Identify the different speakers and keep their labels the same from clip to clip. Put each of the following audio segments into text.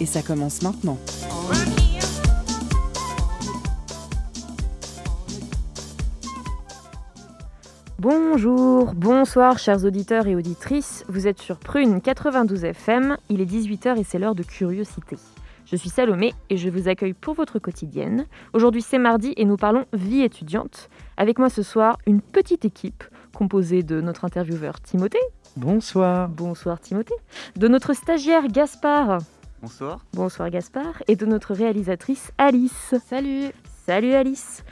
Speaker 1: Et ça commence maintenant.
Speaker 2: Bonjour, bonsoir chers auditeurs et auditrices, vous êtes sur Prune 92 FM, il est 18h et c'est l'heure de curiosité. Je suis Salomé et je vous accueille pour votre quotidienne. Aujourd'hui c'est mardi et nous parlons vie étudiante. Avec moi ce soir une petite équipe composée de notre intervieweur Timothée.
Speaker 3: Bonsoir.
Speaker 2: Bonsoir Timothée. De notre stagiaire Gaspard.
Speaker 4: Bonsoir.
Speaker 2: Bonsoir Gaspard. Et de notre réalisatrice Alice.
Speaker 5: Salut.
Speaker 2: Salut Alice.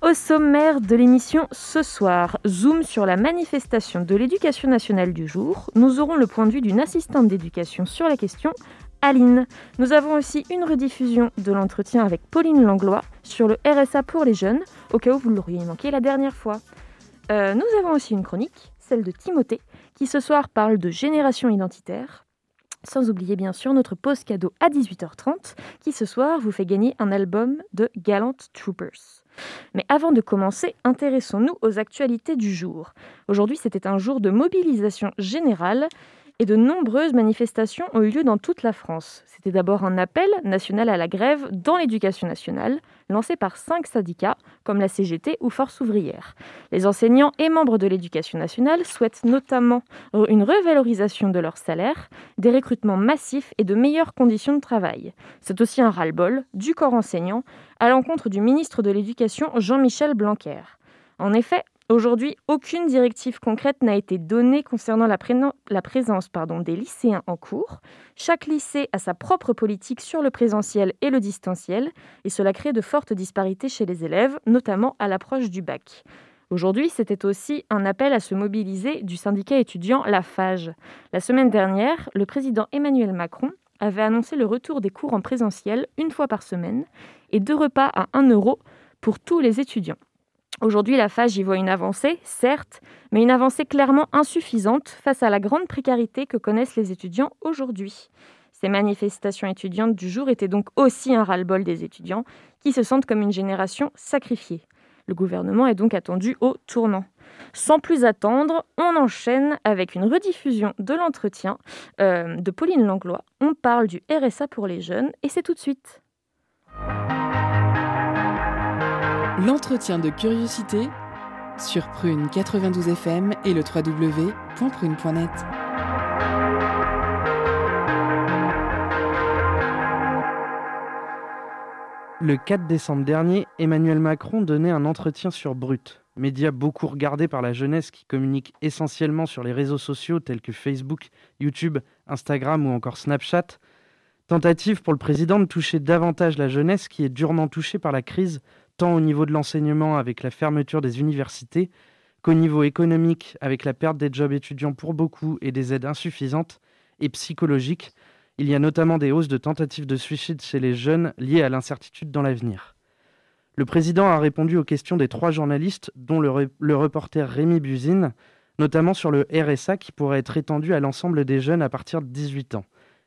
Speaker 2: Au sommaire de l'émission ce soir, zoom sur la manifestation de l'éducation nationale du jour. Nous aurons le point de vue d'une assistante d'éducation sur la question, Aline. Nous avons aussi une rediffusion de l'entretien avec Pauline Langlois sur le RSA pour les jeunes, au cas où vous l'auriez manqué la dernière fois. Euh, nous avons aussi une chronique, celle de Timothée, qui ce soir parle de génération identitaire. Sans oublier bien sûr notre pause cadeau à 18h30 qui ce soir vous fait gagner un album de Gallant Troopers. Mais avant de commencer, intéressons-nous aux actualités du jour. Aujourd'hui c'était un jour de mobilisation générale et de nombreuses manifestations ont eu lieu dans toute la France. C'était d'abord un appel national à la grève dans l'éducation nationale, lancé par cinq syndicats comme la CGT ou Force ouvrière. Les enseignants et membres de l'éducation nationale souhaitent notamment une revalorisation de leur salaire, des recrutements massifs et de meilleures conditions de travail. C'est aussi un ras-le-bol du corps enseignant à l'encontre du ministre de l'Éducation Jean-Michel Blanquer. En effet, Aujourd'hui, aucune directive concrète n'a été donnée concernant la, présence des lycéens en cours. Chaque lycée a sa propre politique sur le présentiel et le distanciel, et cela crée de fortes disparités chez les élèves, notamment à l'approche du bac. Aujourd'hui, c'était aussi un appel à se mobiliser du syndicat étudiant La Fage. La semaine dernière, le président Emmanuel Macron avait annoncé le retour des cours en présentiel une fois par semaine et deux repas à 1 euro pour tous les étudiants. Aujourd'hui, la FAGE y voit une avancée, certes, mais une avancée clairement insuffisante face à la grande précarité que connaissent les étudiants aujourd'hui. Ces manifestations étudiantes du jour étaient donc aussi un ras-le-bol des étudiants qui se sentent comme une génération sacrifiée. Le gouvernement est donc attendu au tournant. Sans plus attendre, on enchaîne avec une rediffusion de l'entretien euh, de Pauline Langlois. On parle du RSA pour les jeunes et c'est tout de suite.
Speaker 1: L'entretien de curiosité sur Prune 92 FM et le www.prune.net.
Speaker 3: Le 4 décembre dernier, Emmanuel Macron donnait un entretien sur Brut, média beaucoup regardé par la jeunesse qui communique essentiellement sur les réseaux sociaux tels que Facebook, YouTube, Instagram ou encore Snapchat. Tentative pour le président de toucher davantage la jeunesse qui est durement touchée par la crise tant au niveau de l'enseignement avec la fermeture des universités qu'au niveau économique avec la perte des jobs étudiants pour beaucoup et des aides insuffisantes, et psychologique. Il y a notamment des hausses de tentatives de suicide chez les jeunes liées à l'incertitude dans l'avenir. Le président a répondu aux questions des trois journalistes, dont le, le reporter Rémi Buzine, notamment sur le RSA qui pourrait être étendu à l'ensemble des jeunes à partir de 18 ans,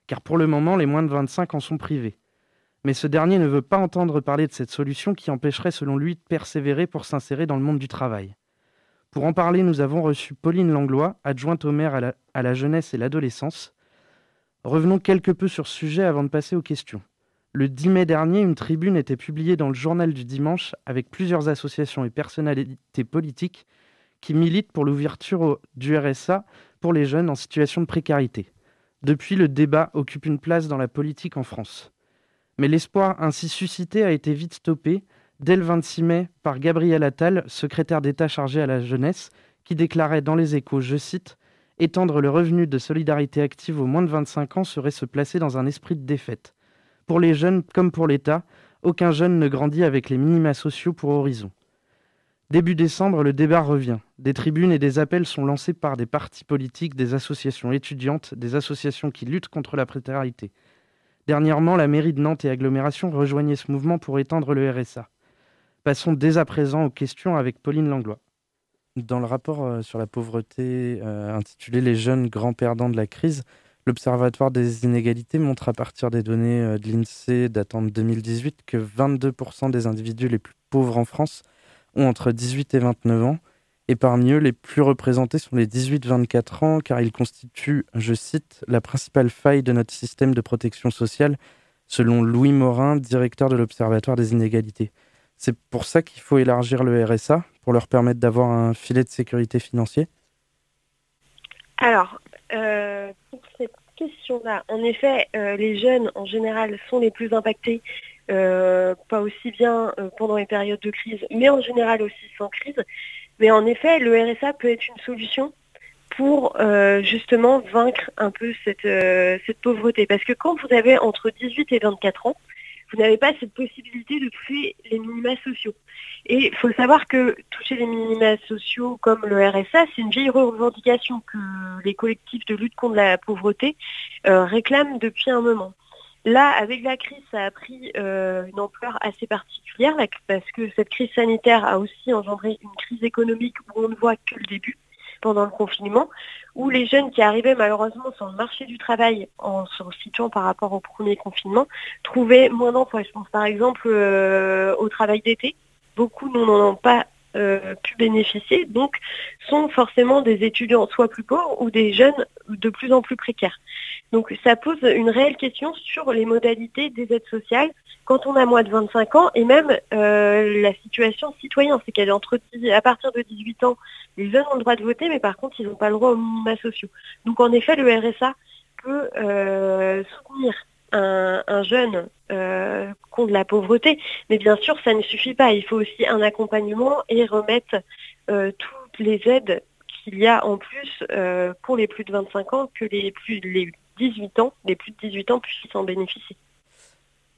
Speaker 3: car pour le moment, les moins de 25 en sont privés mais ce dernier ne veut pas entendre parler de cette solution qui empêcherait selon lui de persévérer pour s'insérer dans le monde du travail. Pour en parler, nous avons reçu Pauline Langlois, adjointe au maire à la, jeunesse et l'adolescence. Revenons quelque peu sur ce sujet avant de passer aux questions. Le 10 mai dernier, une tribune était publiée dans le journal du dimanche avec plusieurs associations et personnalités politiques qui militent pour l'ouverture du RSA pour les jeunes en situation de précarité. Depuis, le débat occupe une place dans la politique en France. Mais l'espoir ainsi suscité a été vite stoppé dès le 26 mai par Gabriel Attal, secrétaire d'État chargé à la jeunesse, qui déclarait dans les échos, je cite, Étendre le revenu de solidarité active aux moins de 25 ans serait se placer dans un esprit de défaite. Pour les jeunes comme pour l'État, aucun jeune ne grandit avec les minima sociaux pour horizon. Début décembre, le débat revient. Des tribunes et des appels sont lancés par des partis politiques, des associations étudiantes, des associations qui luttent contre la précarité. Dernièrement, la mairie de Nantes et agglomération rejoignaient ce mouvement pour étendre le RSA. Passons dès à présent aux questions avec Pauline Langlois. Dans le rapport euh, sur la pauvreté euh, intitulé Les jeunes grands perdants de la crise, l'Observatoire des inégalités montre à partir des données euh, de l'INSEE datant de 2018 que 22% des individus les plus pauvres en France ont entre 18 et 29 ans. Et parmi eux, les plus représentés sont les 18-24 ans, car ils constituent, je cite, la principale faille de notre système de protection sociale, selon Louis Morin, directeur de l'Observatoire des inégalités. C'est pour ça qu'il faut élargir le RSA, pour leur permettre d'avoir un filet de sécurité financier
Speaker 4: Alors, euh, pour cette question-là, en effet, euh, les jeunes en général sont les plus impactés, euh, pas aussi bien pendant les périodes de crise, mais en général aussi sans crise. Mais en effet, le RSA peut être une solution pour justement vaincre un peu cette, cette pauvreté. Parce que quand vous avez entre 18 et 24 ans, vous n'avez pas cette possibilité de toucher les minima sociaux. Et il faut savoir que toucher les minima sociaux comme le RSA, c'est une vieille revendication que les collectifs de lutte contre la pauvreté euh, réclament depuis un moment. Là, avec la crise, ça a pris euh, une ampleur assez particulière parce que cette crise sanitaire a aussi engendré une crise économique où on ne voit que le début pendant le confinement, où les jeunes qui arrivaient malheureusement sur le marché du travail en se situant par rapport au premier confinement trouvaient moins d'emplois. Je pense par exemple euh, au travail d'été. Beaucoup n'en ont pas euh, pu bénéficier, donc sont forcément des étudiants soit plus pauvres ou des jeunes de plus en plus précaires. Donc ça pose une réelle question sur les modalités des aides sociales quand on a moins de 25 ans et même euh, la situation citoyenne, c'est qu'elle partir de 18 ans, les jeunes ont le droit de voter, mais par contre ils n'ont pas le droit aux minima sociaux. Donc en effet, le RSA peut euh, soutenir un, jeune euh, contre la pauvreté, mais bien sûr ça ne suffit pas. Il faut aussi un accompagnement et remettre euh, toutes les aides qu'il y a en plus pour les plus de 25 ans que les plus les 18 ans, les plus de 18 ans puissent en bénéficier.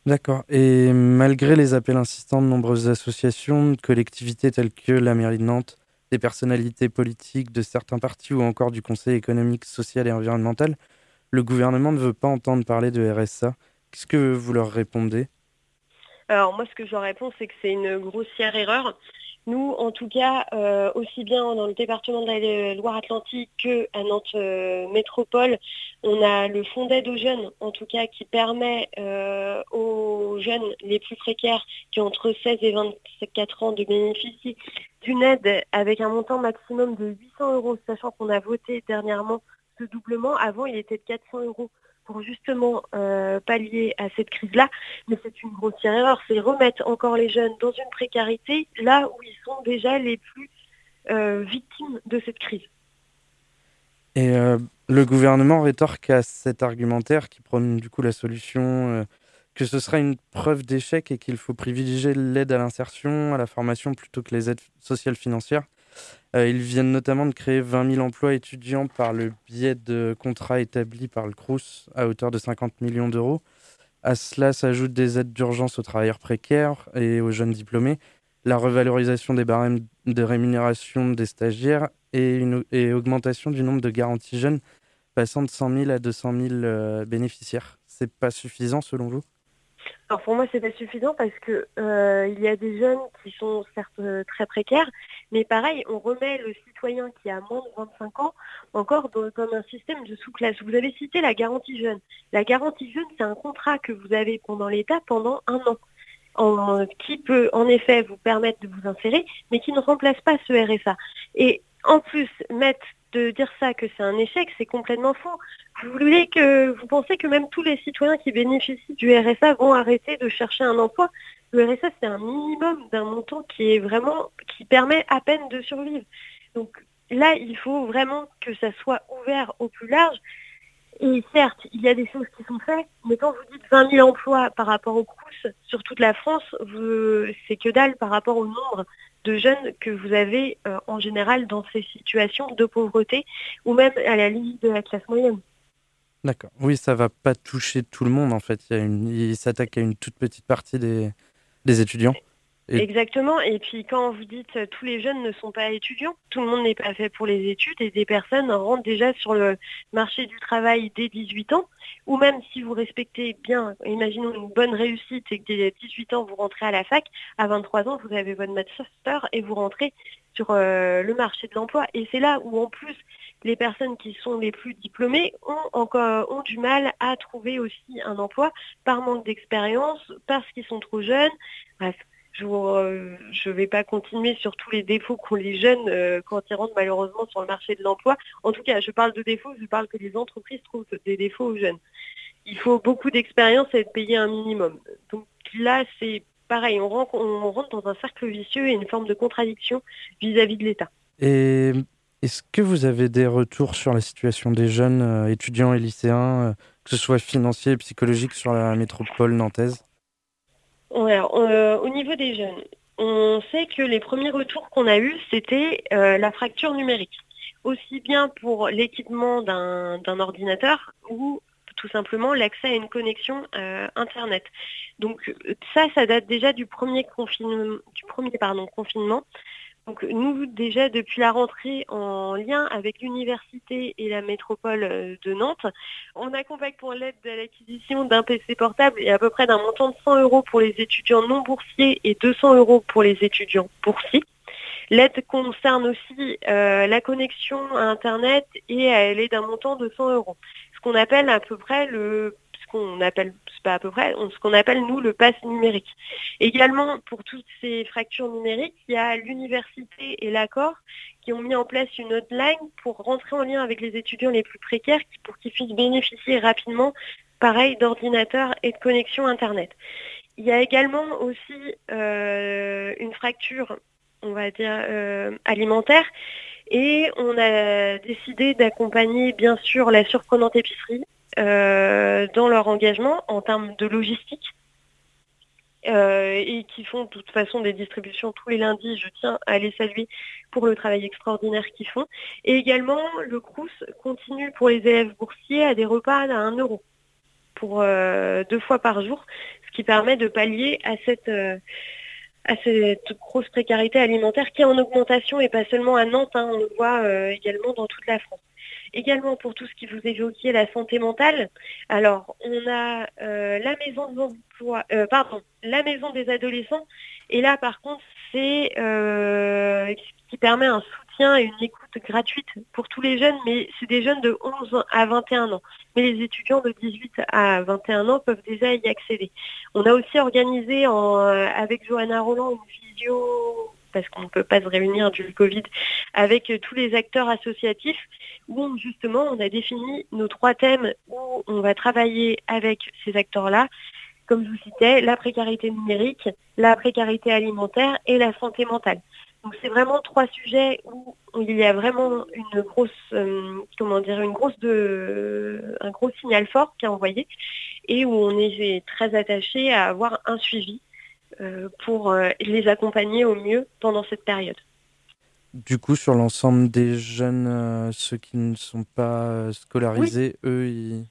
Speaker 3: D'accord. Et malgré les appels insistants de nombreuses associations, de collectivités telles que la mairie de Nantes, des personnalités politiques de certains partis ou encore du Conseil économique, social et environnemental, le gouvernement ne veut pas entendre parler de RSA. Qu'est-ce que vous leur répondez?
Speaker 4: Alors moi, ce que je leur réponds, c'est que c'est une grossière erreur. Nous, en tout cas, euh, aussi bien dans le département de la Loire-Atlantique qu'à Nantes euh, Métropole, on a le fonds d'aide aux jeunes, en tout cas, qui permet euh, aux jeunes les plus précaires, qui ont entre 16 et 24 ans, de bénéficier d'une aide avec un montant maximum de 800 euros, sachant qu'on a voté dernièrement ce doublement. Avant, il était de 400 euros pour justement euh, pallier à cette crise-là, mais c'est une grossière erreur, c'est remettre encore les jeunes dans une précarité là où ils sont déjà les plus euh, victimes de cette crise.
Speaker 3: Et euh, le gouvernement rétorque à cet argumentaire qui prône du coup la solution que ce sera une preuve d'échec et qu'il faut privilégier l'aide à l'insertion, à la formation plutôt que les aides sociales financières. Euh, ils viennent notamment de créer 20 000 emplois étudiants par le biais de contrats établis par le CRUS à hauteur de 50 millions d'euros. À cela s'ajoutent des aides d'urgence aux travailleurs précaires et aux jeunes diplômés, la revalorisation des barèmes de rémunération des stagiaires et une augmentation du nombre de garanties jeunes passant de 100 000 à 200 000 euh, bénéficiaires. C'est pas suffisant selon vous?
Speaker 4: Alors pour moi, c'est pas suffisant parce que euh, il y a des jeunes qui sont certes euh, très précaires, mais pareil, on remet le citoyen qui a moins de 25 ans encore dans, comme un système de sous-classe. Vous avez cité la garantie jeune. La garantie jeune, c'est un contrat que vous avez pendant l'État pendant un an. Qui peut en effet vous permettre de vous insérer, mais qui ne remplace pas ce RSA. Et en plus, mettre de dire ça que c'est un échec, c'est complètement faux. Vous voulez que vous pensez que même tous les citoyens qui bénéficient du RSA vont arrêter de chercher un emploi. Le RSA c'est un minimum d'un montant qui est vraiment qui permet à peine de survivre. Donc là, il faut vraiment que ça soit ouvert au plus large. Et certes, il y a des choses qui sont faites, mais quand vous dites 20 000 emplois par rapport au CRUS sur toute la France, c'est que dalle par rapport au nombre de jeunes que vous avez euh, en général dans ces situations de pauvreté ou même à la limite de la classe moyenne.
Speaker 3: D'accord. Oui, ça va pas toucher tout le monde en fait. Il s'attaque à une toute petite partie des, des étudiants.
Speaker 4: Exactement. Et puis quand vous dites euh, tous les jeunes ne sont pas étudiants, tout le monde n'est pas fait pour les études et des personnes rentrent déjà sur le marché du travail dès 18 ans. Ou même si vous respectez bien, imaginons une bonne réussite et que dès 18 ans vous rentrez à la fac, à 23 ans vous avez votre master et vous rentrez sur euh, le marché de l'emploi. Et c'est là où en plus les personnes qui sont les plus diplômées ont encore ont du mal à trouver aussi un emploi par manque d'expérience, parce qu'ils sont trop jeunes. Bref, je ne vais pas continuer sur tous les défauts qu'ont les jeunes euh, quand ils rentrent malheureusement sur le marché de l'emploi. En tout cas, je parle de défauts, je parle que les entreprises trouvent des défauts aux jeunes. Il faut beaucoup d'expérience et être payé un minimum. Donc là, c'est pareil, on rentre, dans un cercle vicieux et une forme de contradiction vis-à-vis de l'État.
Speaker 3: Est-ce que vous avez des retours sur la situation des jeunes euh, étudiants et lycéens, euh, que ce soit financier et psychologique, sur la métropole nantaise?
Speaker 4: Euh, au niveau des jeunes, on sait que les premiers retours qu'on a eus, c'était la fracture numérique. Aussi bien pour l'équipement d'un ordinateur ou tout simplement l'accès à une connexion Internet. Donc ça, ça date déjà du premier, confinement. Donc nous, déjà depuis la rentrée, en lien avec l'université et la métropole euh, de Nantes, on accompagne pour l'aide à l'acquisition d'un PC portable et à peu près d'un montant de 100 euros pour les étudiants non boursiers et 200 euros pour les étudiants boursiers. L'aide concerne aussi euh, la connexion à Internet et elle est d'un montant de 100 euros. Ce qu'on appelle à peu près le qu'on appelle, pas à peu près, ce qu'on appelle nous le pass numérique. Également, pour toutes ces fractures numériques, il y a l'université et l'accord qui ont mis en place une hotline pour rentrer en lien avec les étudiants les plus précaires pour qu'ils puissent bénéficier rapidement, pareil, d'ordinateurs et de connexion Internet. Il y a également aussi euh, une fracture, on va dire, euh, alimentaire. Et on a décidé d'accompagner bien sûr la surprenante épicerie dans leur engagement en termes de logistique. Euh, et qui font de toute façon des distributions tous les lundis. Je tiens à les saluer pour le travail extraordinaire qu'ils font. Et également, le CRUS continue pour les élèves boursiers à des repas à 1 euro pour euh, deux fois par jour, ce qui permet de pallier à cette, à cette grosse précarité alimentaire qui est en augmentation et pas seulement à Nantes, hein, on le voit également dans toute la France. Également pour tout ce qui vous évoquiez, la santé mentale. Alors, on a euh, la maison de euh, la maison des adolescents. Et là, par contre, c'est euh, qui permet un soutien et une écoute gratuite pour tous les jeunes, mais c'est des jeunes de 11 à 21 ans. Mais les étudiants de 18 à 21 ans peuvent déjà y accéder. On a aussi organisé en, avec Johanna Roland une vidéo parce qu'on ne peut pas se réunir du Covid, avec euh, tous les acteurs associatifs, où justement on a défini nos trois thèmes où on va travailler avec ces acteurs-là. Comme je vous citais, la précarité numérique, la précarité alimentaire et la santé mentale. Donc c'est vraiment trois sujets où il y a vraiment une grosse, euh, comment dire, une grosse de, un gros signal fort qui est envoyé et où on est très attaché à avoir un suivi pour euh, les accompagner au mieux pendant cette période.
Speaker 3: Du coup, sur l'ensemble des jeunes, euh, ceux qui ne sont pas scolarisés, eux, ils...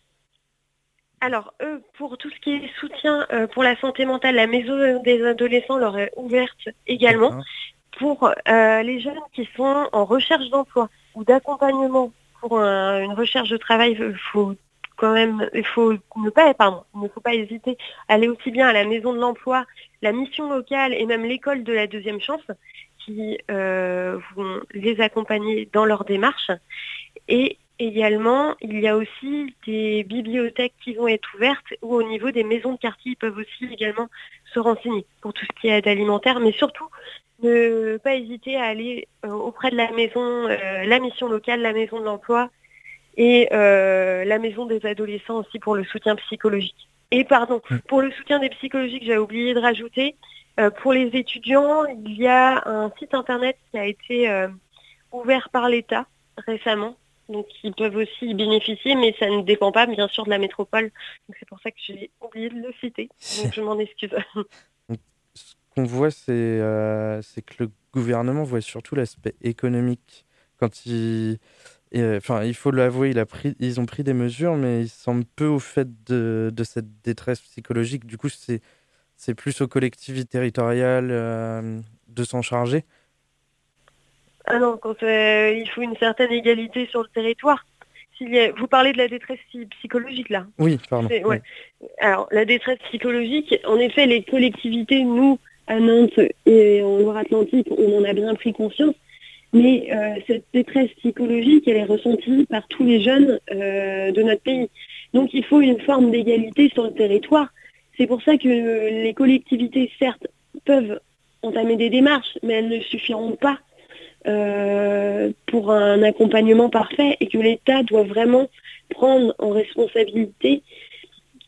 Speaker 4: Alors, eux, pour tout ce qui est soutien pour la santé mentale, la maison des adolescents leur est ouverte également. Pour les jeunes qui sont en recherche d'emploi ou d'accompagnement pour une recherche de travail, il faut quand même, il faut ne pas, pardon, il ne faut pas hésiter à aller aussi bien à la maison de l'emploi, la mission locale et même l'école de la deuxième chance qui euh, vont les accompagner dans leur démarche. Et également, il y a aussi des bibliothèques qui vont être ouvertes ou au niveau des maisons de quartier, ils peuvent aussi également se renseigner pour tout ce qui est aide alimentaire, mais surtout ne pas hésiter à aller euh, auprès de la maison, euh, la mission locale, la maison de l'emploi et la maison des adolescents aussi pour le soutien psychologique. Et pardon, pour le soutien des psychologiques, j'ai oublié de rajouter, euh, pour les étudiants, il y a un site internet qui a été euh, ouvert par l'État récemment. Donc ils peuvent aussi y bénéficier, mais ça ne dépend pas bien sûr de la métropole. Donc c'est pour ça que j'ai oublié de le citer. Donc je m'en excuse.
Speaker 3: Ce qu'on voit, c'est que le gouvernement voit surtout l'aspect économique quand il euh, enfin, il faut l'avouer, il a pris, ils ont pris des mesures, mais ils semblent peu au fait de, de cette détresse psychologique. Du coup, c'est c'est plus aux collectivités territoriales de s'en charger
Speaker 4: Ah non, quand il faut une certaine égalité sur le territoire. Vous parlez de la détresse psychologique là
Speaker 3: Oui, pardon.
Speaker 4: Alors, la détresse psychologique, en effet, les collectivités, nous, à Nantes et en Loire-Atlantique, on en a bien pris conscience. Mais euh, cette détresse psychologique, elle est ressentie par tous les jeunes euh, de notre pays. Donc il faut une forme d'égalité sur le territoire. C'est pour ça que les collectivités, certes, peuvent entamer des démarches, mais elles ne suffiront pas euh, pour un accompagnement parfait et que l'État doit vraiment prendre en responsabilité,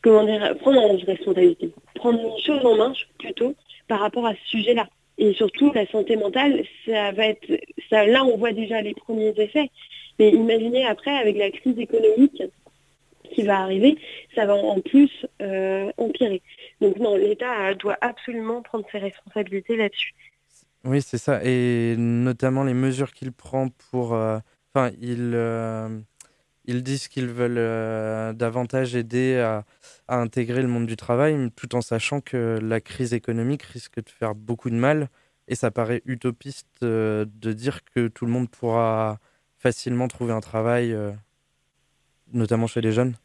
Speaker 4: comment dire, prendre en responsabilité, prendre une chose en main plutôt par rapport à ce sujet-là. Et surtout, la santé mentale, ça va être, ça, là, on voit déjà les premiers effets. Mais imaginez après, avec la crise économique qui va arriver, ça va en plus euh, empirer. Donc non, l'État doit absolument prendre ses responsabilités là-dessus.
Speaker 3: Oui, c'est ça. Et notamment les mesures qu'il prend pour... Euh, enfin, il, euh, ils disent qu'ils veulent davantage aider à, intégrer le monde du travail, tout en sachant que la crise économique risque de faire beaucoup de mal. Et ça paraît utopiste de dire que tout le monde pourra facilement trouver un travail, notamment chez les jeunes.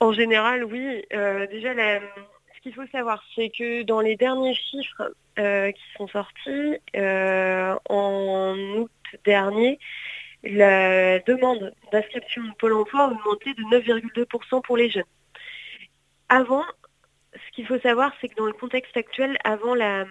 Speaker 4: En général, oui. Euh, déjà, ce qu'il faut savoir, c'est que dans les derniers chiffres euh, qui sont sortis euh, en août dernier, la demande d'inscription au Pôle emploi a augmenté de 9,2% pour les jeunes. Avant, ce qu'il faut savoir, c'est que dans le contexte actuel, avant la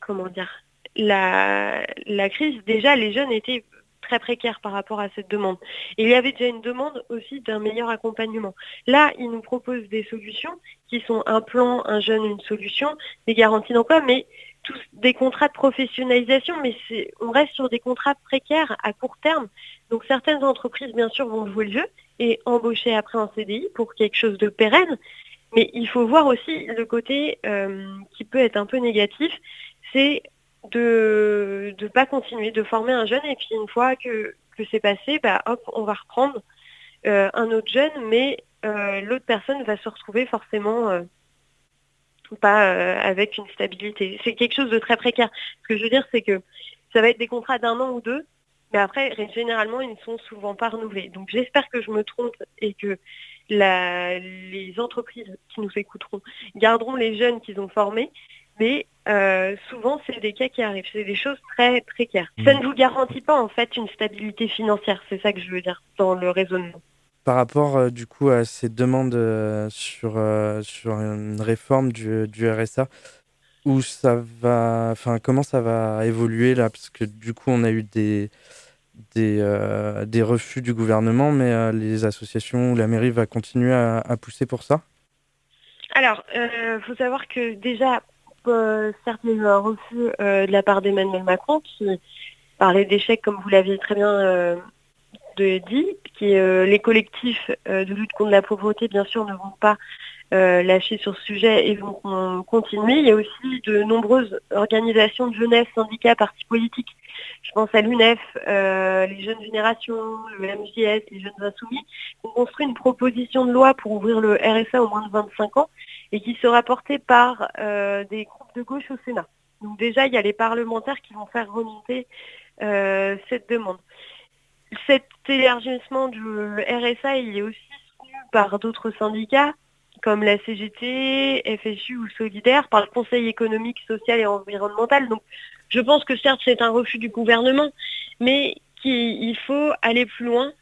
Speaker 4: comment dire la, la crise, déjà les jeunes étaient très précaire par rapport à cette demande. il y avait déjà une demande aussi d'un meilleur accompagnement. Là, il nous propose des solutions qui sont un plan, un jeune, une solution, des garanties d'emploi, mais tous des contrats de professionnalisation, mais on reste sur des contrats précaires à court terme. Donc certaines entreprises, bien sûr, vont jouer le jeu et embaucher après en CDI pour quelque chose de pérenne. Mais il faut voir aussi le côté euh, qui peut être un peu négatif, c'est de ne pas continuer de former un jeune et puis une fois que, c'est passé, bah, on va reprendre euh, un autre jeune, mais euh, l'autre personne va se retrouver forcément euh, pas avec une stabilité. C'est quelque chose de très précaire. Ce que je veux dire, c'est que ça va être des contrats d'un an ou deux, mais après, généralement, ils ne sont souvent pas renouvelés. Donc j'espère que je me trompe et que les entreprises qui nous écouteront garderont les jeunes qu'ils ont formés mais euh, souvent c'est des cas qui arrivent, c'est des choses très précaires. Ça ne vous garantit pas en fait une stabilité financière, c'est ça que je veux dire dans le raisonnement.
Speaker 3: Par rapport euh, du coup à ces demandes euh, sur, sur une réforme du, RSA, où ça va, enfin comment ça va évoluer là, parce que du coup on a eu des des, refus du gouvernement, mais les associations ou la mairie va continuer à, pousser pour ça?
Speaker 4: Alors, il faut savoir que déjà, euh, certes, il y a un refus euh, de la part d'Emmanuel Macron qui parlait d'échecs, comme vous l'aviez très bien euh, dit, qui les collectifs de lutte contre la pauvreté, bien sûr, ne vont pas lâcher sur ce sujet et vont continuer. Il y a aussi de nombreuses organisations de jeunesse, syndicats, partis politiques. Je pense à l'UNEF, les jeunes générations, le MJS, les jeunes insoumis, qui ont construit une proposition de loi pour ouvrir le RSA au moins de 25 ans et qui sera porté par euh, des groupes de gauche au Sénat. Donc déjà, il y a les parlementaires qui vont faire remonter euh, cette demande. Cet élargissement du RSA, il est aussi soutenu par d'autres syndicats comme la CGT, FSU ou Solidaire, par le Conseil économique, social et environnemental. Donc je pense que certes c'est un refus du gouvernement, mais qu'il faut aller plus loin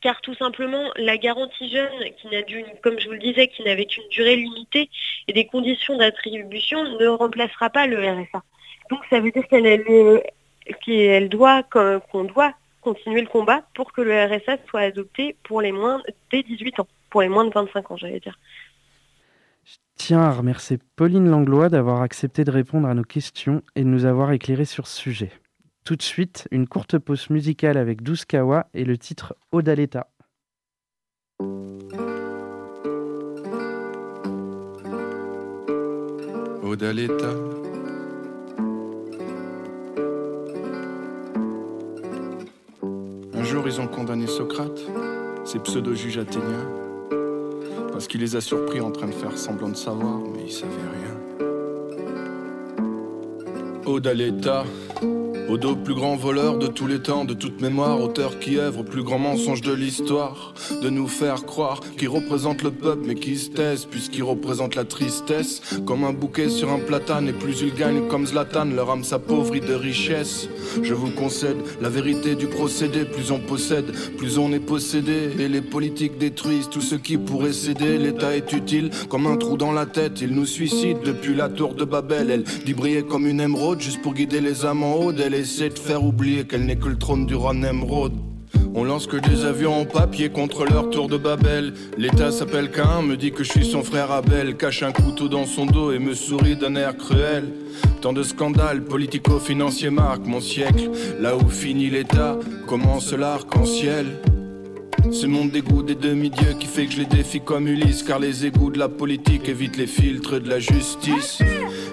Speaker 4: car tout simplement la garantie jeune, qui n'a comme je vous le disais, qui n'avait qu'une durée limitée et des conditions d'attribution, ne remplacera pas le RSA. Donc ça veut dire qu'elle doit, qu'on doit continuer le combat pour que le RSA soit adopté pour les moins dès 18 ans, pour les moins de 25 ans, j'allais dire.
Speaker 3: Je tiens à remercier Pauline Langlois d'avoir accepté de répondre à nos questions et de nous avoir éclairé sur ce sujet. Tout de suite, une courte pause musicale avec Kawa et le titre Odaleta.
Speaker 5: Odaleta. Jour, ils ont condamné Socrate, ces pseudo-juges athéniens. Parce qu'il les a surpris en train de faire semblant de savoir, mais ils savaient rien. Ode à l'État. Odo, plus grand voleur de tous les temps, de toute mémoire, auteur qui œuvre, plus grand mensonge de l'histoire, de nous faire croire qu'il représente le peuple, mais qui se taise, puisqu'il représente la tristesse. Comme un bouquet sur un platane, et plus il gagne comme Zlatan, leur âme s'appauvrit de richesse. Je vous concède la vérité du procédé, plus on possède, plus on est possédé. Et les politiques détruisent tout ce qui pourrait céder. L'État est utile comme un trou dans la tête, il nous suicide depuis la tour de Babel. Elle dit briller comme une émeraude, juste pour guider les âmes en haut. Essaie de faire oublier qu'elle n'est que le trône du roi Nemrod. On lance que des avions en papier contre leur tour de Babel. L'État s'appelle Cain, me dit que je suis son frère Abel. Cache un couteau dans son dos et me sourit d'un air cruel. Tant de scandales politico-financiers marquent mon siècle. Là où finit l'État, commence l'arc-en-ciel. Ce monde dégoût des demi-dieux qui fait que je les défie comme Ulysse. Car les égouts de la politique évitent les filtres de la justice.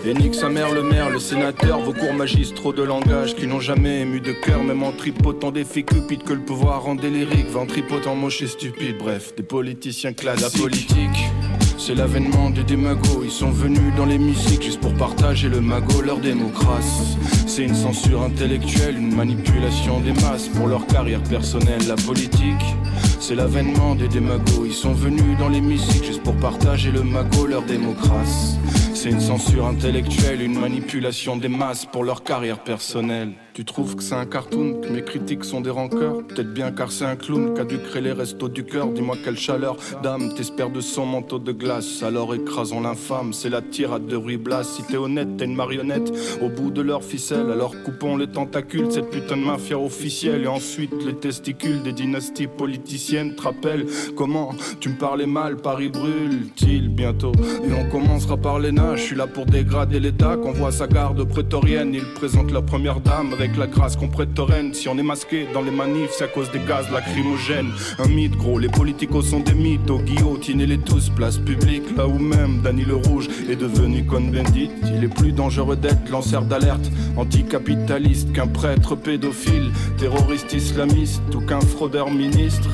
Speaker 5: Et nique sa mère le maire, le sénateur, vos cours magistraux de langage qui n'ont jamais ému de cœur, même en tripotant des filles cupides que le pouvoir rend délirique, va en tripotant moche et stupide, bref, des politiciens classiques. La politique. C'est l'avènement des démagos, ils sont venus dans les musiques juste pour partager le magot, leur démocratie. C'est une censure intellectuelle, une manipulation des masses pour leur carrière personnelle, la politique. C'est l'avènement des démagos, ils sont venus dans les musiques juste pour partager le magot, leur démocratie. C'est une censure intellectuelle, une manipulation des masses pour leur carrière personnelle. Tu trouves que c'est un cartoon, que mes critiques sont des rancœurs Peut-être bien car c'est un clown qu'a dû créer les restos du cœur. Dis-moi quelle chaleur d'âme t'espères de son manteau de glace. Alors écrasons l'infâme, c'est la tirade de Ruy Blas. Si t'es honnête, t'es une marionnette au bout de leur ficelle. Alors coupons les tentacules, cette putain de mafia officielle. Et ensuite les testicules des dynasties politiciennes. Te rappelles comment tu me parlais mal, Paris brûle-t-il bientôt? Et on commencera par les nains, je suis là pour dégrader l'État. Qu'on voit sa garde prétorienne, ils présentent leur première dame avec la grâce qu'on prête Torrent. Si on est masqué dans les manifs, c'est à cause des gaz lacrymogènes. Un mythe gros, les politicos sont des mythes. Au guillotinez-les tous, place publique, là où même Danny le Rouge est devenu Cohn-Bendit. Il est plus dangereux d'être lanceur d'alerte, anticapitaliste qu'un prêtre pédophile, terroriste islamiste ou qu'un fraudeur ministre.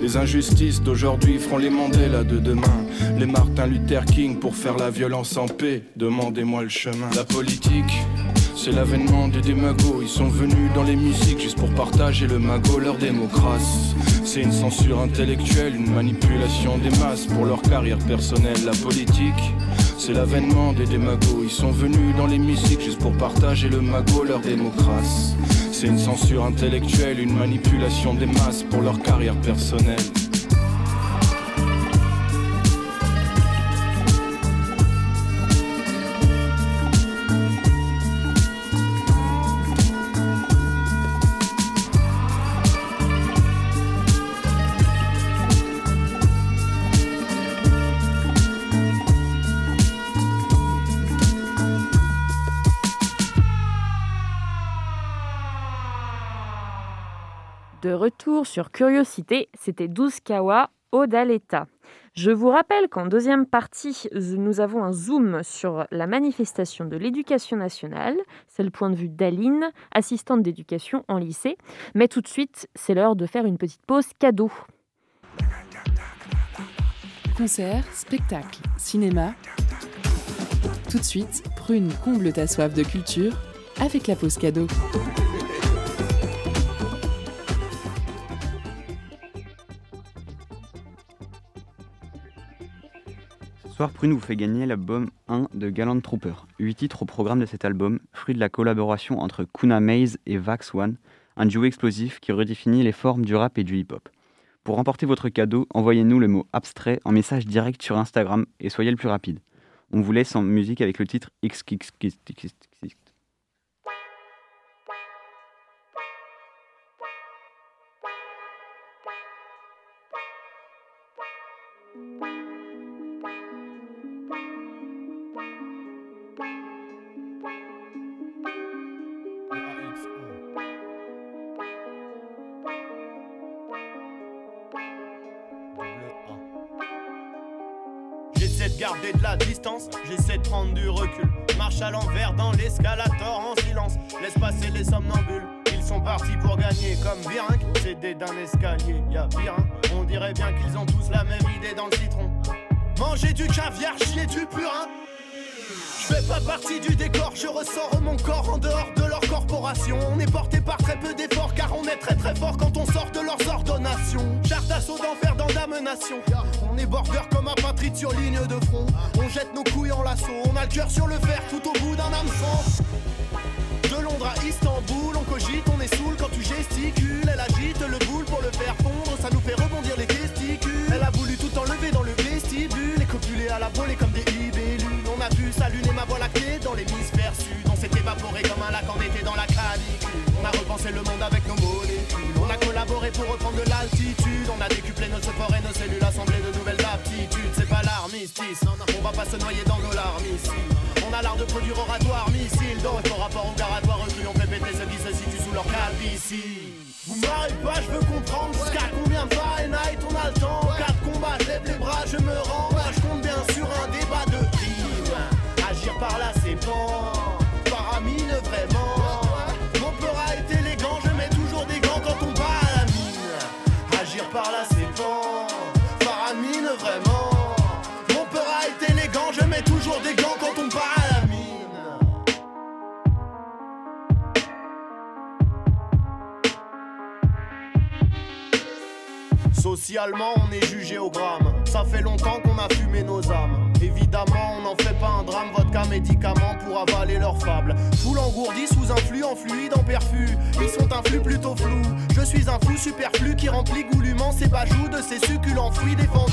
Speaker 5: Les injustices d'aujourd'hui feront les Mandela de demain. Les Martin Luther King pour faire la violence en paix. Demandez-moi le chemin. La politique. C'est l'avènement des démagos, ils sont venus dans les musiques juste pour partager le magot, leur démocratie. C'est une censure intellectuelle, une manipulation des masses pour leur carrière personnelle, la politique. C'est l'avènement des démagos, ils sont venus dans les musiques juste pour partager le magot, leur démocratie. C'est une censure intellectuelle, une manipulation des masses pour leur carrière personnelle.
Speaker 2: De retour sur Curiosité, c'était 12 Kawa Odaleta. Je vous rappelle qu'en deuxième partie, nous avons un zoom sur la manifestation de l'éducation nationale. C'est le point de vue d'Aline, assistante d'éducation en lycée. Mais tout de suite, c'est l'heure de faire une petite pause cadeau.
Speaker 1: Concert, spectacle, cinéma. Tout de suite, Prune comble ta soif de culture avec la pause cadeau.
Speaker 6: Soir, Prune vous fait gagner l'album 1 de Galant Trooper. 8 titres au programme de cet album, fruit de la collaboration entre Kuna Maze et Vax One, un duo explosif qui redéfinit les formes du rap et du hip-hop. Pour remporter votre cadeau, envoyez-nous le mot abstrait en message direct sur Instagram et soyez le plus rapide. On vous laisse en musique avec le titre XXX.
Speaker 7: Ils sont partis pour gagner comme Virinque, cédé d'un escalier. Y'a Virin, on dit dirait bien qu'ils ont tous la même idée dans le citron. Manger du caviar, chier du purin. Je fais pas partie du décor, je ressors mon corps en dehors de leur corporation. On est porté par très peu d'efforts car on est très très fort quand on sort de leurs ordonnations. Charte d'assaut d'enfer dans damnation. On est border comme un patride sur ligne de front. On jette nos couilles en lasso, on a le cœur sur le fer tout au bout d'un hameçon. À Istanbul, on cogite, on est saoul quand tu gesticules. Elle agite le boule pour le faire fondre, ça nous fait rebondir les testicules. Elle a voulu tout enlever dans le vestibule et copuler à la volée comme des libellules. On a vu s'allumer ma voie lactée dans l'hémisphère sud. On s'est évaporé comme un lac en été dans la canicule. On a repensé le monde avec nos molécules. On a collaboré pour reprendre de l'altitude. On a décuplé nos et nos cellules assemblées de nouvelles aptitudes. C'est pas on va pas se noyer dans nos larmes ici. On a l'art de produire oratoire, missile. Donc, par rapport au garatoire, recul, on fait péter ceux qui se situent sous leur calvitie. Vous m'arrêtez pas, je veux comprendre jusqu'à combien de Fahrenheit on a le temps. Quatre combats, je lève les bras, je me rends. Là, je compte bien sur un débat de rime. Agir par là, c'est bon. Paramine, vraiment. Mon toujours des gants quand on bat à la mine. Socialement, on est jugé au gramme. Ça fait longtemps qu'on a fumé nos âmes. Évidemment, on n'en fait pas un drame. Vodka, médicaments pour avaler leurs fables. Foule engourdie sous un flux en fluide en perfus. Ils sont un flux plutôt flou. Je suis un flou superflu qui remplit goulûment ses bajoux de ces succulents fruits défendus.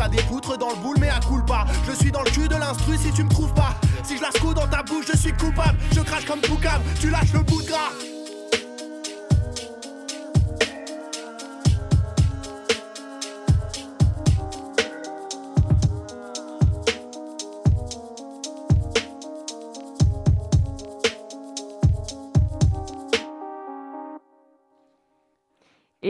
Speaker 7: T'as des poutres dans le boule, mais à coule pas. Je suis dans le cul de l'instru si tu me trouves pas. Si je la secoue dans ta bouche, je suis coupable. Je crache comme Poucave, tu lâches le bout de gras.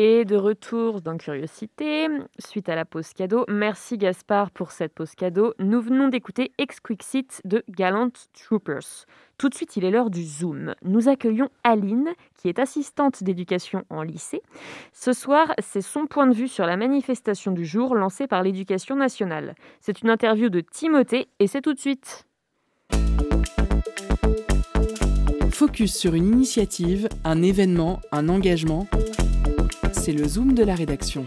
Speaker 2: Et de retour dans Curiosité, suite à la pause cadeau. Merci Gaspard pour cette pause cadeau. Nous venons d'écouter Exquisite de Gallant Troopers. Tout de suite, il est l'heure du Zoom. Nous accueillons Aline, qui est assistante d'éducation en lycée. Ce soir, c'est son point de vue sur la manifestation du jour lancée par l'éducation nationale. C'est une interview de Timothée et c'est tout de suite.
Speaker 1: Focus sur une initiative, un événement, un engagement. C'est le Zoom de la rédaction.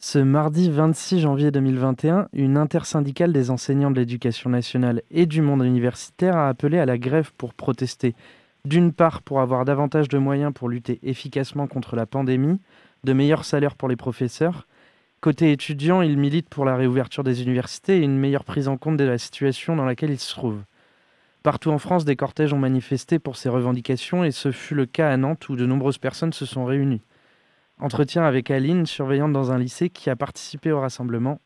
Speaker 3: Ce mardi 26 janvier 2021, une intersyndicale des enseignants de l'éducation nationale et du monde universitaire a appelé à la grève pour protester, d'une part pour avoir davantage de moyens pour lutter efficacement contre la pandémie, de meilleurs salaires pour les professeurs. Côté étudiants, ils militent pour la réouverture des universités et une meilleure prise en compte de la situation dans laquelle ils se trouvent. Partout en France, des cortèges ont manifesté pour ces revendications et ce fut le cas à Nantes où de nombreuses personnes se sont réunies. Entretien avec Aline, surveillante dans un lycée qui a participé au rassemblement.